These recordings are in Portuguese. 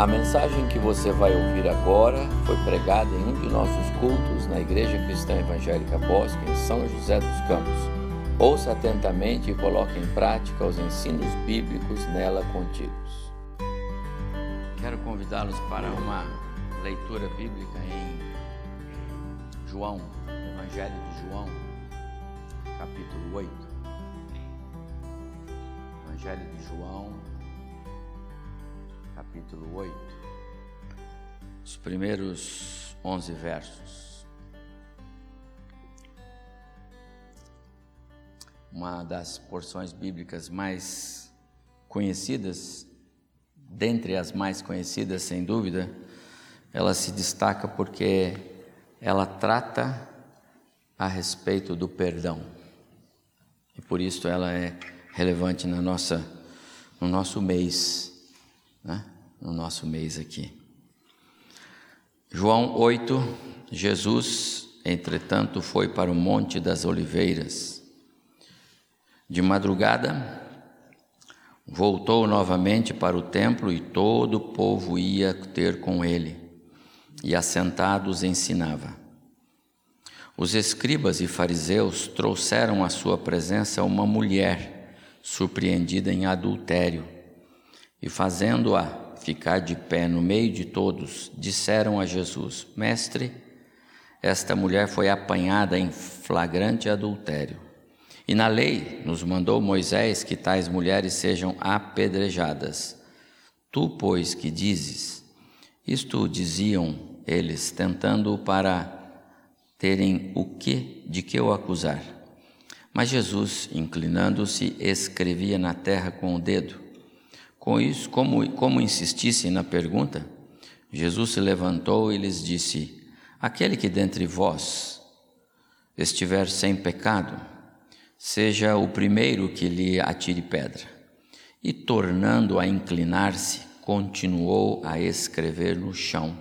A mensagem que você vai ouvir agora foi pregada em um de nossos cultos na Igreja Cristã Evangélica Bosque, em São José dos Campos. Ouça atentamente e coloque em prática os ensinos bíblicos nela contidos. Quero convidá-los para uma leitura bíblica em João, Evangelho de João, capítulo 8. Evangelho de João, capítulo 8, os primeiros 11 versos. Uma das porções bíblicas mais conhecidas, dentre as mais conhecidas, sem dúvida, ela se destaca porque ela trata a respeito do perdão. E por isso ela é relevante na nossa, no nosso mês, né? No nosso mês aqui. João 8, Jesus, entretanto, foi para o Monte das Oliveiras. De madrugada, voltou novamente para o templo e todo o povo ia ter com ele, e assentados ensinava. Os escribas e fariseus trouxeram à sua presença uma mulher surpreendida em adultério e, fazendo-a ficar de pé no meio de todos, disseram a Jesus: Mestre, esta mulher foi apanhada em flagrante adultério. E na lei nos mandou Moisés que tais mulheres sejam apedrejadas. Tu, pois, que dizes? Isto diziam eles, tentando para terem o que de que o acusar. Mas Jesus, inclinando-se, escrevia na terra com o dedo. Com isso, como, como insistissem na pergunta, Jesus se levantou e lhes disse: Aquele que dentre vós estiver sem pecado, seja o primeiro que lhe atire pedra. E tornando a inclinar-se, continuou a escrever no chão.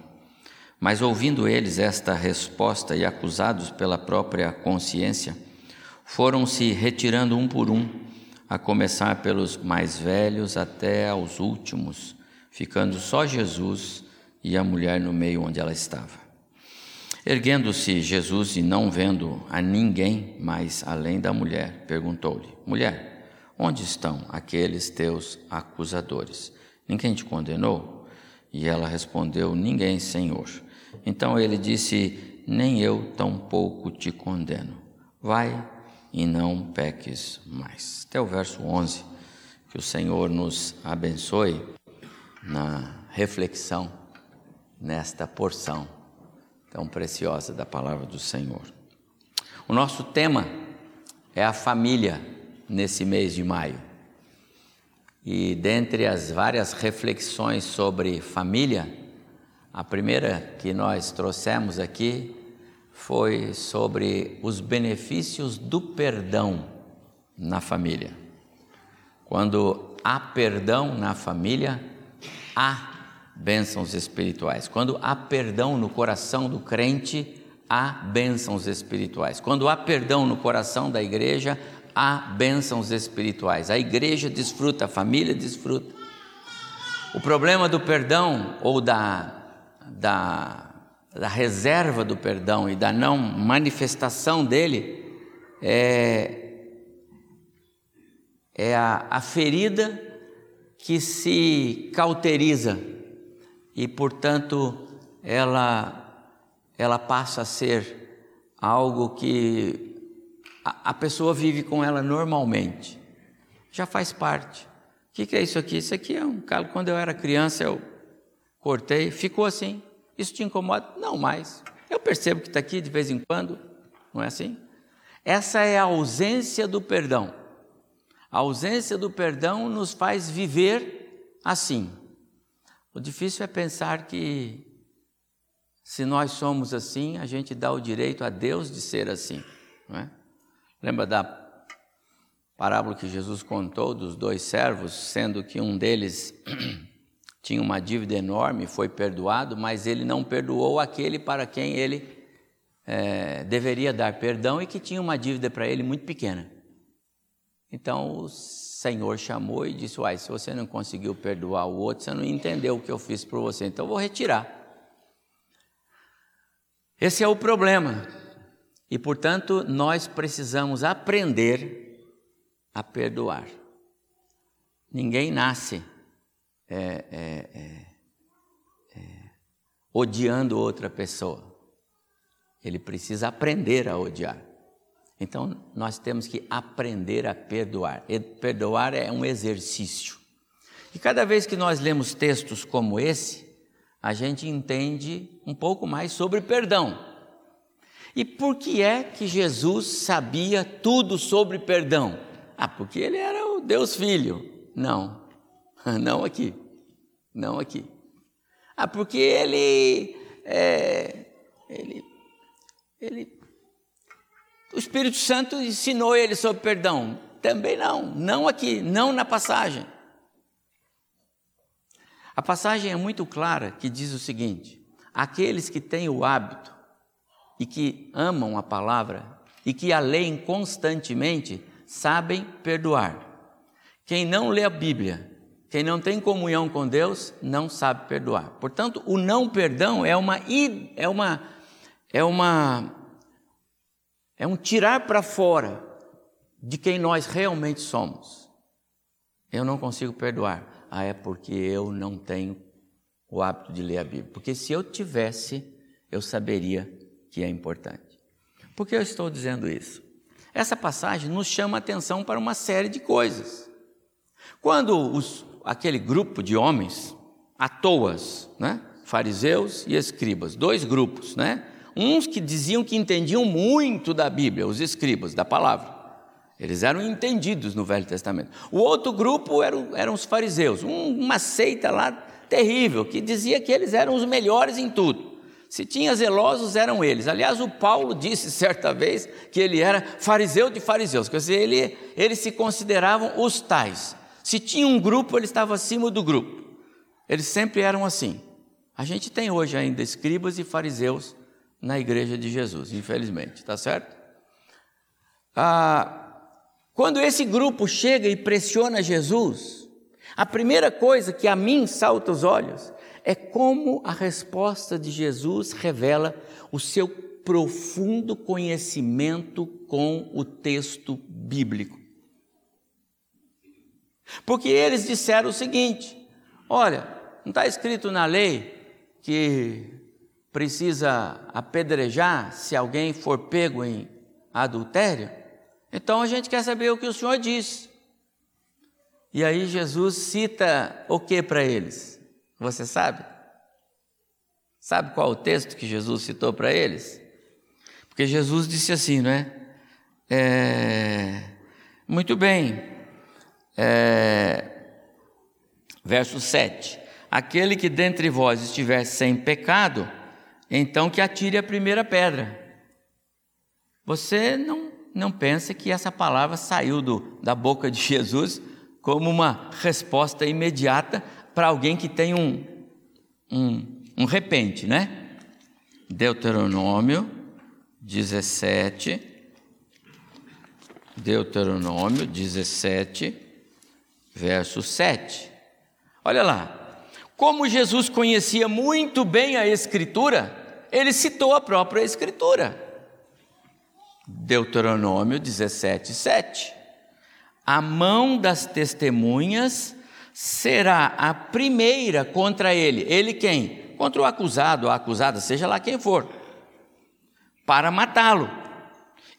Mas ouvindo eles esta resposta e acusados pela própria consciência, foram se retirando um por um a começar pelos mais velhos até aos últimos, ficando só Jesus e a mulher no meio onde ela estava. Erguendo-se Jesus e não vendo a ninguém mais além da mulher, perguntou-lhe: Mulher, onde estão aqueles teus acusadores? Ninguém te condenou? E ela respondeu: Ninguém, Senhor. Então ele disse: Nem eu tampouco te condeno. Vai e não peques mais. Até o verso 11. Que o Senhor nos abençoe na reflexão nesta porção tão preciosa da palavra do Senhor. O nosso tema é a família nesse mês de maio. E dentre as várias reflexões sobre família, a primeira que nós trouxemos aqui foi sobre os benefícios do perdão na família. Quando há perdão na família, há bênçãos espirituais. Quando há perdão no coração do crente, há bênçãos espirituais. Quando há perdão no coração da igreja, há bênçãos espirituais. A igreja desfruta, a família desfruta. O problema do perdão ou da, da da reserva do perdão e da não manifestação dele é, é a, a ferida que se cauteriza e, portanto, ela, ela passa a ser algo que a, a pessoa vive com ela normalmente, já faz parte. O que, que é isso aqui? Isso aqui é um calo. Quando eu era criança, eu cortei, ficou assim. Isso te incomoda? Não mais. Eu percebo que está aqui de vez em quando, não é assim? Essa é a ausência do perdão. A ausência do perdão nos faz viver assim. O difícil é pensar que, se nós somos assim, a gente dá o direito a Deus de ser assim. É? Lembra da parábola que Jesus contou dos dois servos, sendo que um deles tinha uma dívida enorme, foi perdoado, mas ele não perdoou aquele para quem ele é, deveria dar perdão e que tinha uma dívida para ele muito pequena. Então, Senhor chamou e disse: Uai, se você não conseguiu perdoar o outro, você não entendeu o que eu fiz por você, então eu vou retirar. Esse é o problema. E, portanto, nós precisamos aprender a perdoar. Ninguém nasce é, é, é, é, odiando outra pessoa. Ele precisa aprender a odiar. Então, nós temos que aprender a perdoar. E perdoar é um exercício. E cada vez que nós lemos textos como esse, a gente entende um pouco mais sobre perdão. E por que é que Jesus sabia tudo sobre perdão? Ah, porque ele era o Deus Filho. Não, não aqui, não aqui. Ah, porque ele, é, ele, ele, o Espírito Santo ensinou ele sobre perdão. Também não, não aqui, não na passagem. A passagem é muito clara que diz o seguinte: aqueles que têm o hábito e que amam a palavra e que a leem constantemente sabem perdoar. Quem não lê a Bíblia, quem não tem comunhão com Deus, não sabe perdoar. Portanto, o não perdão é uma é uma é uma é um tirar para fora de quem nós realmente somos. Eu não consigo perdoar. Ah, é porque eu não tenho o hábito de ler a Bíblia. Porque se eu tivesse, eu saberia que é importante. Por que eu estou dizendo isso? Essa passagem nos chama a atenção para uma série de coisas. Quando os, aquele grupo de homens, à toas, né? fariseus e escribas, dois grupos, né? uns que diziam que entendiam muito da Bíblia, os escribas, da palavra. Eles eram entendidos no Velho Testamento. O outro grupo eram, eram os fariseus, um, uma seita lá terrível, que dizia que eles eram os melhores em tudo. Se tinha zelosos, eram eles. Aliás, o Paulo disse certa vez que ele era fariseu de fariseus, quer dizer, ele, eles se consideravam os tais. Se tinha um grupo, ele estava acima do grupo. Eles sempre eram assim. A gente tem hoje ainda escribas e fariseus na igreja de Jesus, infelizmente, tá certo? Ah, quando esse grupo chega e pressiona Jesus, a primeira coisa que a mim salta os olhos é como a resposta de Jesus revela o seu profundo conhecimento com o texto bíblico. Porque eles disseram o seguinte: olha, não está escrito na lei que precisa apedrejar se alguém for pego em adultério? Então a gente quer saber o que o Senhor diz. E aí Jesus cita o que para eles? Você sabe? Sabe qual o texto que Jesus citou para eles? Porque Jesus disse assim, não é? é muito bem. É, verso 7. Aquele que dentre vós estiver sem pecado, então que atire a primeira pedra. Você não, não pensa que essa palavra saiu do, da boca de Jesus como uma resposta imediata para alguém que tem um, um, um repente, né? Deuteronômio 17, Deuteronômio 17, verso 7. Olha lá, como Jesus conhecia muito bem a Escritura, ele citou a própria Escritura. Deuteronômio 17, 7. A mão das testemunhas será a primeira contra ele. Ele quem? Contra o acusado, a acusada, seja lá quem for, para matá-lo.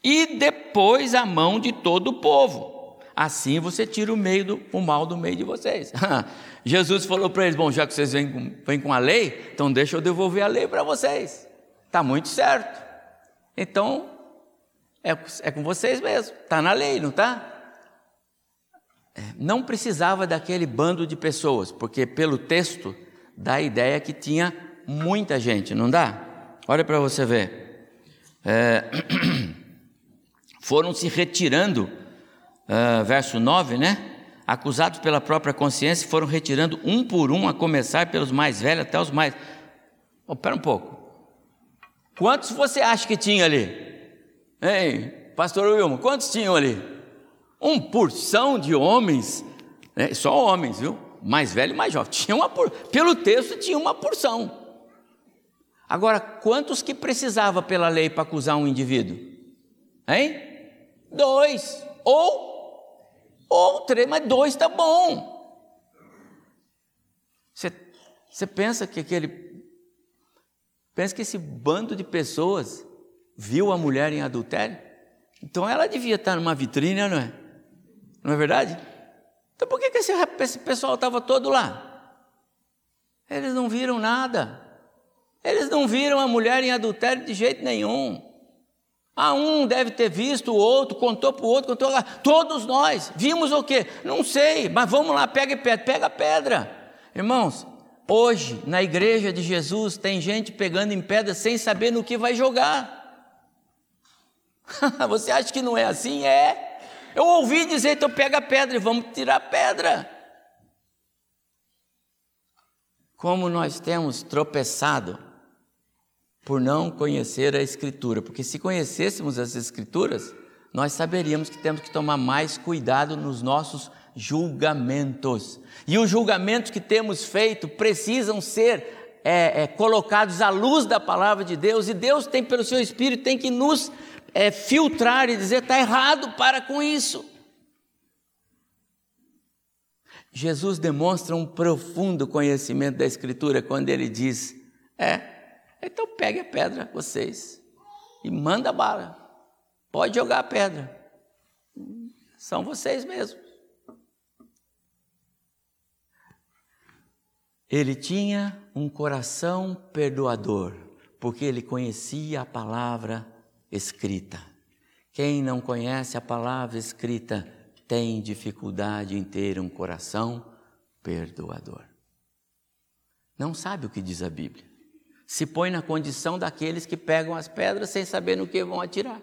E depois a mão de todo o povo. Assim você tira o meio do, o mal do meio de vocês. Jesus falou para eles: Bom, já que vocês vêm com, vêm com a lei, então deixa eu devolver a lei para vocês. Está muito certo. Então, é, é com vocês mesmo. Está na lei, não está? não precisava daquele bando de pessoas, porque pelo texto dá a ideia que tinha muita gente, não dá? Olha para você ver. É, foram se retirando, uh, verso 9, né? Acusados pela própria consciência, foram retirando um por um, a começar pelos mais velhos até os mais. Oh, pera um pouco. Quantos você acha que tinha ali? Ei, pastor Wilma, quantos tinham ali? Um porção de homens, né? só homens, viu? Mais velho e mais jovem. Tinha uma por... Pelo texto, tinha uma porção. Agora, quantos que precisava pela lei para acusar um indivíduo? Hein? Dois. Ou, ou três, mas dois está bom. Você, você pensa que aquele. Pensa que esse bando de pessoas viu a mulher em adultério? Então ela devia estar numa vitrine, não é? Não é verdade? Então por que, esse, esse pessoal estava todo lá? Eles não viram nada. Eles não viram a mulher em adultério de jeito nenhum. Ah, um deve ter visto, o outro contou para o outro, contou lá. Todos nós vimos o quê? Não sei, mas vamos lá, pega pedra, pega a pedra. Irmãos, hoje na igreja de Jesus tem gente pegando em pedra sem saber no que vai jogar. Você acha que não é assim? É. Eu ouvi dizer, então pega a pedra e vamos tirar a pedra. Como nós temos tropeçado por não conhecer a Escritura, porque se conhecêssemos as Escrituras, nós saberíamos que temos que tomar mais cuidado nos nossos julgamentos. E os julgamentos que temos feito precisam ser é, é, colocados à luz da palavra de Deus, e Deus tem, pelo seu Espírito, tem que nos é, filtrar e dizer: está errado, para com isso. Jesus demonstra um profundo conhecimento da Escritura quando ele diz: É, então pegue a pedra, vocês, e manda bala. Pode jogar a pedra. São vocês mesmos. Ele tinha um coração perdoador, porque ele conhecia a palavra escrita. Quem não conhece a palavra escrita tem dificuldade em ter um coração perdoador. Não sabe o que diz a Bíblia. Se põe na condição daqueles que pegam as pedras sem saber no que vão atirar.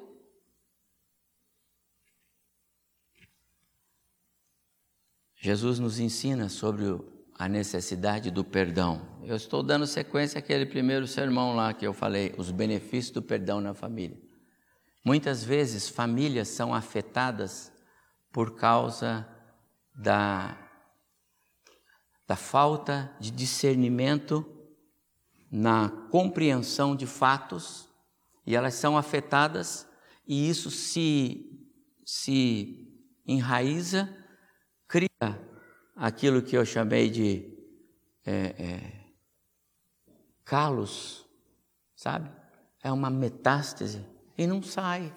Jesus nos ensina sobre a necessidade do perdão. Eu estou dando sequência àquele primeiro sermão lá que eu falei, os benefícios do perdão na família. Muitas vezes famílias são afetadas por causa da, da falta de discernimento na compreensão de fatos e elas são afetadas e isso se, se enraiza, cria aquilo que eu chamei de é, é, calos, sabe? É uma metástase e não sai.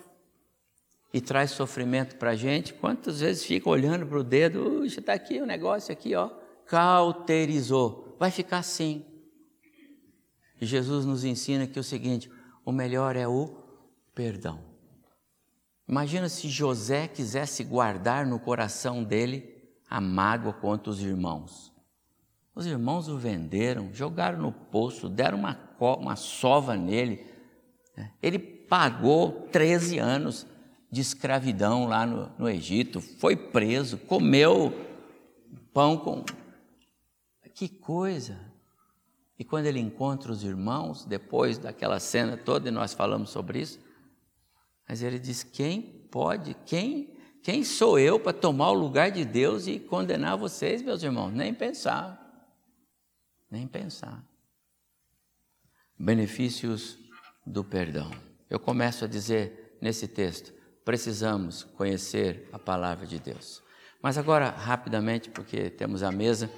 E traz sofrimento para a gente. Quantas vezes fica olhando para o dedo, está aqui o um negócio aqui, ó, cauterizou. Vai ficar assim. E Jesus nos ensina que é o seguinte: o melhor é o perdão. Imagina se José quisesse guardar no coração dele a mágoa contra os irmãos. Os irmãos o venderam, jogaram no poço, deram uma, uma sova nele. Ele pagou 13 anos de escravidão lá no, no Egito, foi preso, comeu pão com. Que coisa! E quando ele encontra os irmãos, depois daquela cena toda, e nós falamos sobre isso, mas ele diz: quem pode, quem, quem sou eu para tomar o lugar de Deus e condenar vocês, meus irmãos? Nem pensar, nem pensar. Benefícios do perdão. Eu começo a dizer nesse texto: precisamos conhecer a palavra de Deus. Mas agora, rapidamente, porque temos a mesa,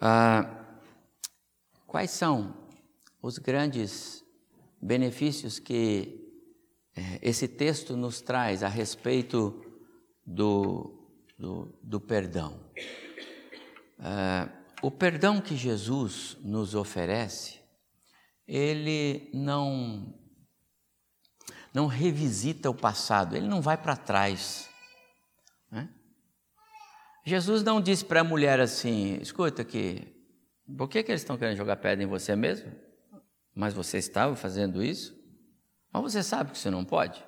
ah, quais são os grandes benefícios que eh, esse texto nos traz a respeito do, do, do perdão? Ah, o perdão que Jesus nos oferece, ele não não revisita o passado, ele não vai para trás. Né? Jesus não disse para a mulher assim: escuta aqui, por que, que eles estão querendo jogar pedra em você mesmo? Mas você estava fazendo isso? Mas você sabe que você não pode?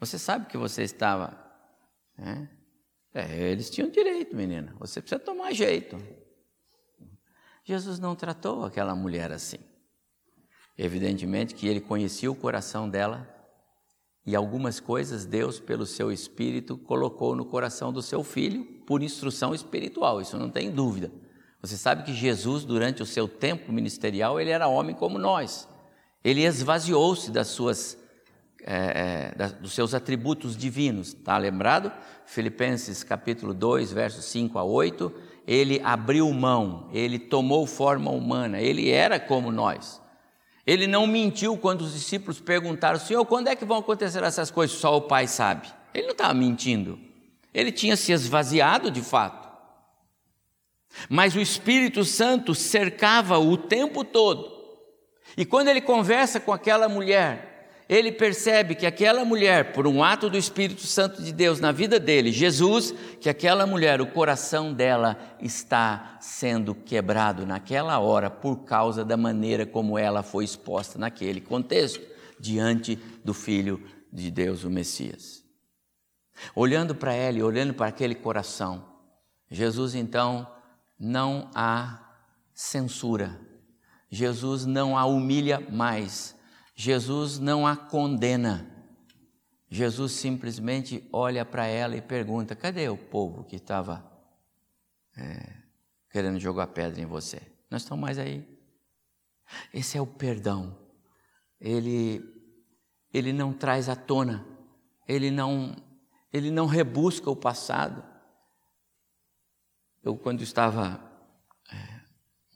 Você sabe que você estava. Né? É, eles tinham direito, menina, você precisa tomar jeito. Jesus não tratou aquela mulher assim. Evidentemente que ele conhecia o coração dela E algumas coisas Deus, pelo seu Espírito, colocou no coração do seu filho por instrução espiritual, isso não tem dúvida. Você sabe que Jesus, durante o seu tempo ministerial, ele era homem como nós. Ele esvaziou-se das suas, é, é, dos seus atributos divinos. Está lembrado? Filipenses capítulo 2, versos 5 a 8. Ele abriu mão, ele tomou forma humana, ele era como nós. Ele não mentiu quando os discípulos perguntaram: Senhor, quando é que vão acontecer essas coisas? Só o Pai sabe. Ele não estava mentindo. Ele tinha se esvaziado de fato. Mas o Espírito Santo cercava o tempo todo. E quando ele conversa com aquela mulher, ele percebe que aquela mulher, por um ato do Espírito Santo de Deus na vida dele, Jesus, que aquela mulher, o coração dela está sendo quebrado naquela hora por causa da maneira como ela foi exposta naquele contexto, diante do Filho de Deus, o Messias. Olhando para ela e olhando para aquele coração, Jesus então não há censura, Jesus não a humilha mais, Jesus não a condena. Jesus simplesmente olha para ela e pergunta: cadê o povo que estava é, querendo jogar pedra em você? Nós estamos mais aí. Esse é o perdão. Ele, ele não traz à tona, ele não, ele não rebusca o passado. Eu, quando estava é,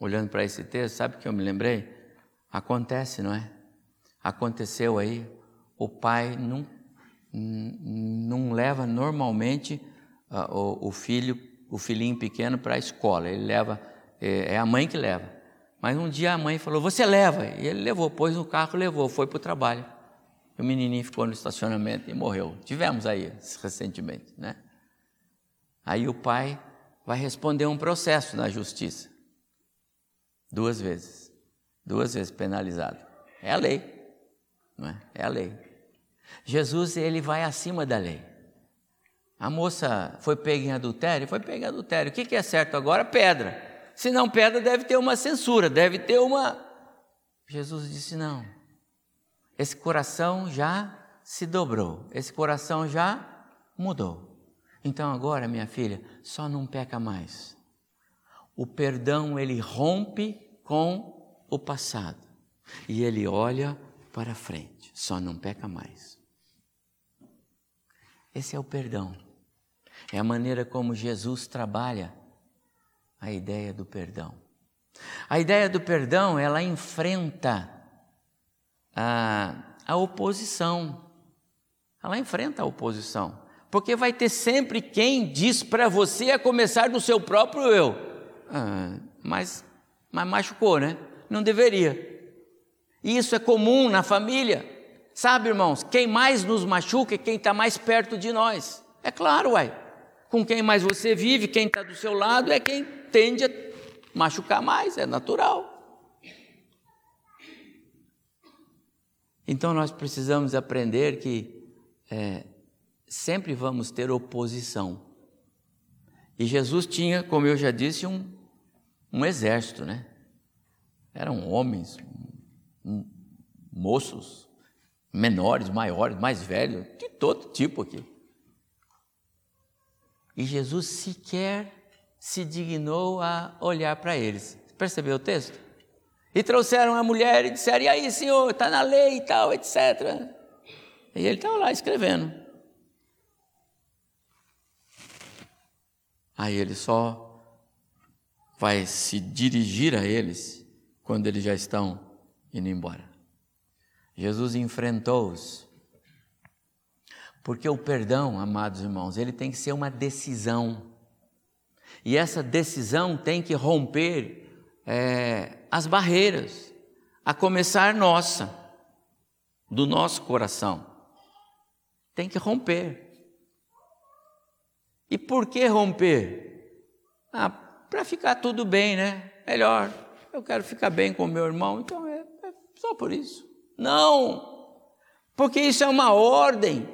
olhando para esse texto, sabe o que eu me lembrei? Acontece, não é? Aconteceu aí, o pai não, não leva normalmente uh, o, o, filho, o filhinho pequeno para a escola, ele leva, é, é a mãe que leva. Mas um dia a mãe falou: Você leva? E ele levou, pôs no carro, levou, foi para o trabalho. E o menininho ficou no estacionamento e morreu. Tivemos aí recentemente, né? Aí o pai vai responder um processo na justiça. Duas vezes. Duas vezes penalizado. É a lei. Não é? é a lei. Jesus, ele vai acima da lei. A moça foi pega em adultério? Foi pega em adultério. O que é certo agora? Pedra. Se não pedra, deve ter uma censura, deve ter uma. Jesus disse: não. Esse coração já se dobrou, esse coração já mudou. Então agora, minha filha, só não peca mais. O perdão ele rompe com o passado e ele olha para frente, só não peca mais. Esse é o perdão. É a maneira como Jesus trabalha a ideia do perdão. A ideia do perdão, ela enfrenta a, a oposição. Ela enfrenta a oposição. Porque vai ter sempre quem diz para você, a começar do seu próprio eu. Ah, mas, mas machucou, né? Não deveria. Isso é comum na família. Sabe, irmãos, quem mais nos machuca é quem está mais perto de nós. É claro, uai. Com quem mais você vive, quem está do seu lado, é quem tende a machucar mais, é natural. Então nós precisamos aprender que é, sempre vamos ter oposição. E Jesus tinha, como eu já disse, um, um exército, né? Eram homens, moços, menores, maiores, mais velhos, de todo tipo aqui. E Jesus sequer se dignou a olhar para eles. Percebeu o texto? E trouxeram a mulher e disseram: E aí, senhor, está na lei e tal, etc. E ele estava lá escrevendo. Aí ele só vai se dirigir a eles quando eles já estão indo embora. Jesus enfrentou-os. Porque o perdão, amados irmãos, ele tem que ser uma decisão. E essa decisão tem que romper é, as barreiras, a começar nossa, do nosso coração. Tem que romper. E por que romper? Ah, para ficar tudo bem, né? Melhor. Eu quero ficar bem com meu irmão, então é, é só por isso. Não! Porque isso é uma ordem.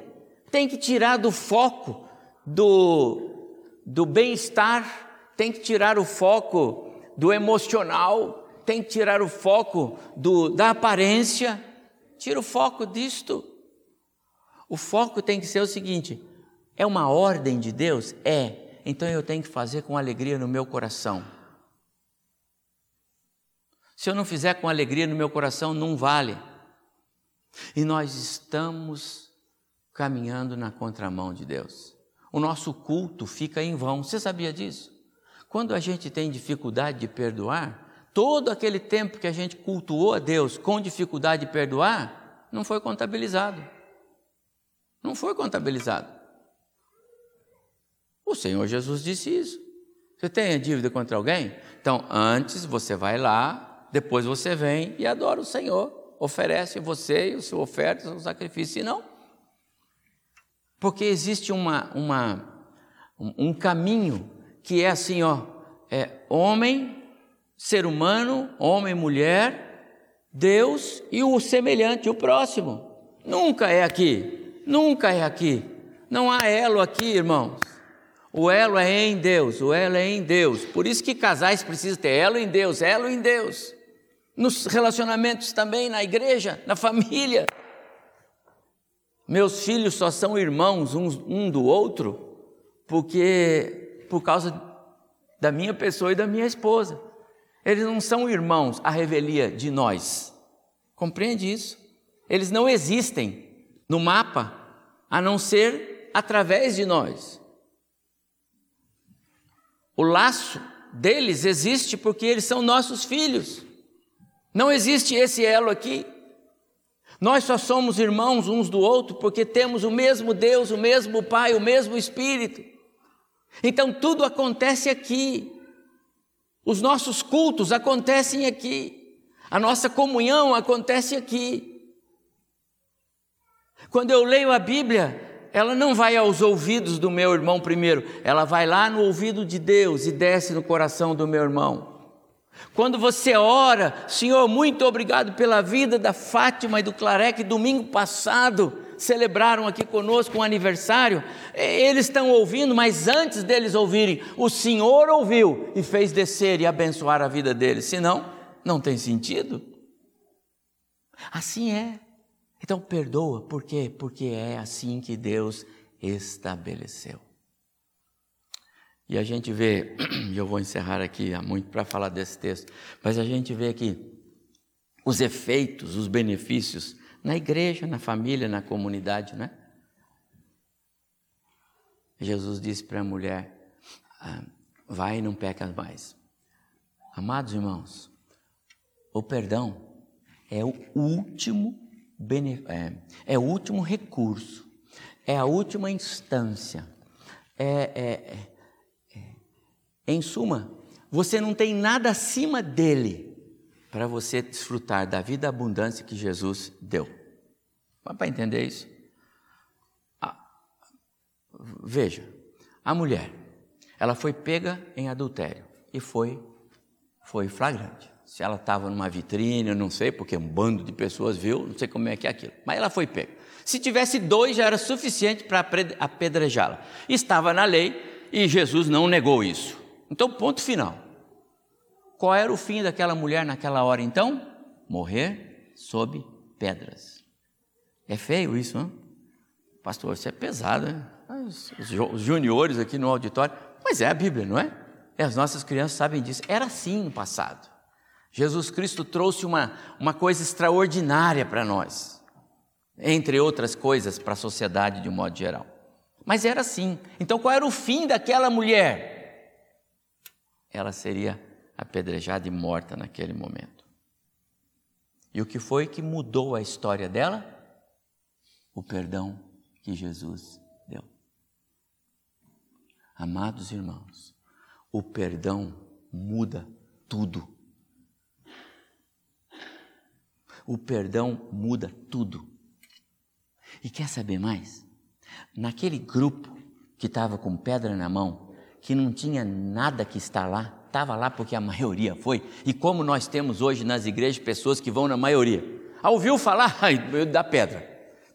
Tem que tirar do foco do, do bem-estar, tem que tirar o foco do emocional, tem que tirar o foco do, da aparência. Tira o foco disto. O foco tem que ser o seguinte: é uma ordem de Deus? É. Então eu tenho que fazer com alegria no meu coração. Se eu não fizer com alegria no meu coração, não vale. E nós estamos caminhando na contramão de Deus. O nosso culto fica em vão. Você sabia disso? Quando a gente tem dificuldade de perdoar, todo aquele tempo que a gente cultuou a Deus com dificuldade de perdoar, não foi contabilizado. Não foi contabilizado. O Senhor Jesus disse isso. Você tem a dívida contra alguém? Então, antes você vai lá, depois você vem e adora o Senhor. Oferece você e o seu oferta, o seu sacrifício. Se não, porque existe uma, uma, um caminho que é assim, ó, é homem, ser humano, homem, mulher, Deus e o semelhante, o próximo. Nunca é aqui, nunca é aqui. Não há elo aqui, irmãos. O elo é em Deus, o elo é em Deus. Por isso que casais precisam ter elo em Deus, elo em Deus. Nos relacionamentos também, na igreja, na família. Meus filhos só são irmãos um, um do outro porque por causa da minha pessoa e da minha esposa. Eles não são irmãos à revelia de nós. Compreende isso? Eles não existem no mapa a não ser através de nós. O laço deles existe porque eles são nossos filhos. Não existe esse elo aqui. Nós só somos irmãos uns do outro porque temos o mesmo Deus, o mesmo Pai, o mesmo Espírito. Então tudo acontece aqui. Os nossos cultos acontecem aqui. A nossa comunhão acontece aqui. Quando eu leio a Bíblia, ela não vai aos ouvidos do meu irmão primeiro, ela vai lá no ouvido de Deus e desce no coração do meu irmão. Quando você ora, Senhor, muito obrigado pela vida da Fátima e do Clarec, domingo passado celebraram aqui conosco um aniversário. Eles estão ouvindo, mas antes deles ouvirem, o Senhor ouviu e fez descer e abençoar a vida deles. Senão, não tem sentido. Assim é. Então perdoa, por quê? Porque é assim que Deus estabeleceu. E a gente vê, e eu vou encerrar aqui, há muito para falar desse texto, mas a gente vê aqui os efeitos, os benefícios na igreja, na família, na comunidade, né? Jesus disse para a mulher: ah, vai e não peca mais. Amados irmãos, o perdão é o último é, é o último recurso, é a última instância, é, é, em suma, você não tem nada acima dele para você desfrutar da vida abundância que Jesus deu. Dá para entender isso? Veja, a mulher, ela foi pega em adultério e foi, foi flagrante. Se ela estava numa vitrine, eu não sei, porque um bando de pessoas viu, não sei como é que é aquilo, mas ela foi pega. Se tivesse dois, já era suficiente para apedrejá-la. Estava na lei e Jesus não negou isso. Então, ponto final. Qual era o fim daquela mulher naquela hora então? Morrer sob pedras. É feio isso, não? Pastor, isso é pesado, né? Os, os juniores aqui no auditório. Mas é a Bíblia, não é? E as nossas crianças sabem disso. Era assim no passado. Jesus Cristo trouxe uma, uma coisa extraordinária para nós, entre outras coisas, para a sociedade de um modo geral. Mas era assim. Então, qual era o fim daquela mulher? ela seria apedrejada e morta naquele momento. E o que foi que mudou a história dela? O perdão que Jesus deu. Amados irmãos, o perdão muda tudo. O perdão muda tudo. E quer saber mais? Naquele grupo que estava com pedra na mão, que não tinha nada que estar lá, estava lá porque a maioria foi. E como nós temos hoje nas igrejas pessoas que vão na maioria. Ah, ouviu falar da pedra?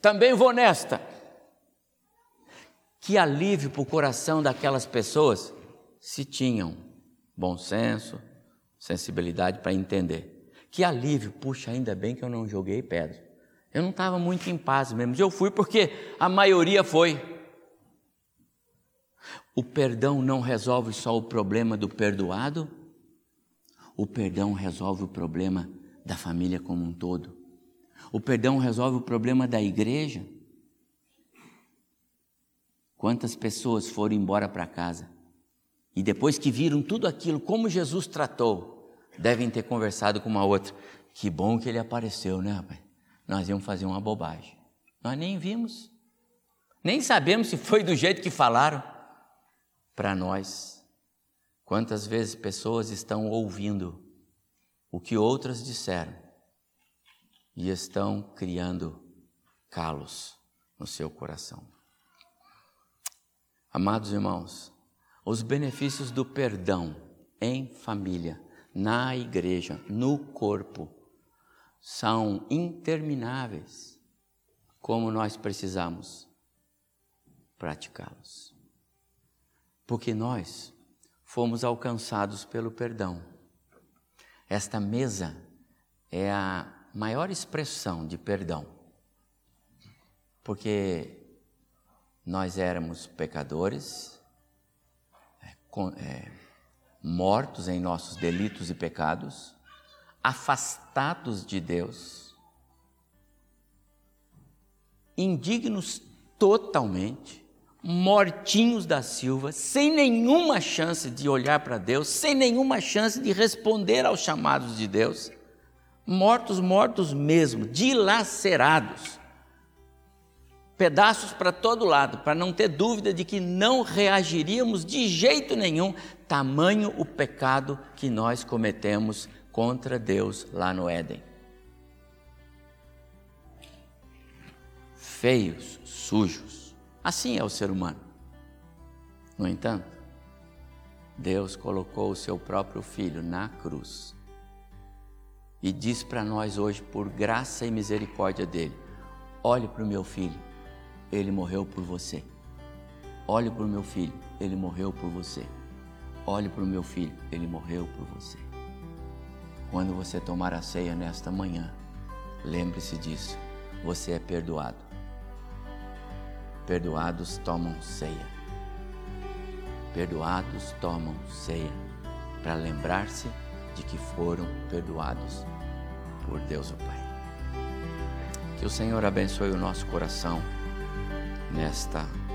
Também vou nesta. Que alívio para o coração daquelas pessoas se tinham bom senso, sensibilidade para entender. Que alívio, puxa, ainda bem que eu não joguei pedra. Eu não estava muito em paz mesmo. Eu fui porque a maioria foi. O perdão não resolve só o problema do perdoado, o perdão resolve o problema da família como um todo. O perdão resolve o problema da igreja. Quantas pessoas foram embora para casa e depois que viram tudo aquilo, como Jesus tratou, devem ter conversado com uma outra. Que bom que ele apareceu, né, rapaz? Nós íamos fazer uma bobagem. Nós nem vimos, nem sabemos se foi do jeito que falaram para nós. Quantas vezes pessoas estão ouvindo o que outras disseram e estão criando calos no seu coração. Amados irmãos, os benefícios do perdão em família, na igreja, no corpo, são intermináveis, como nós precisamos praticá-los. Porque nós fomos alcançados pelo perdão. Esta mesa é a maior expressão de perdão, porque nós éramos pecadores, é, é, mortos em nossos delitos e pecados, afastados de Deus, indignos totalmente, mortinhos da Silva, sem nenhuma chance de olhar para Deus, sem nenhuma chance de responder aos chamados de Deus, mortos, mortos mesmo, dilacerados, pedaços para todo lado, para não ter dúvida de que não reagiríamos de jeito nenhum, tamanho o pecado que nós cometemos contra Deus lá no Éden. Feios, sujos, Assim é o ser humano. No entanto, Deus colocou o seu próprio filho na cruz e diz para nós hoje, por graça e misericórdia dele: olhe para o meu filho, ele morreu por você. Olhe para o meu filho, ele morreu por você. Olhe para o meu filho, ele morreu por você. Quando você tomar a ceia nesta manhã, lembre-se disso, você é perdoado perdoados tomam ceia. Perdoados tomam ceia para lembrar-se de que foram perdoados por Deus o Pai. Que o Senhor abençoe o nosso coração nesta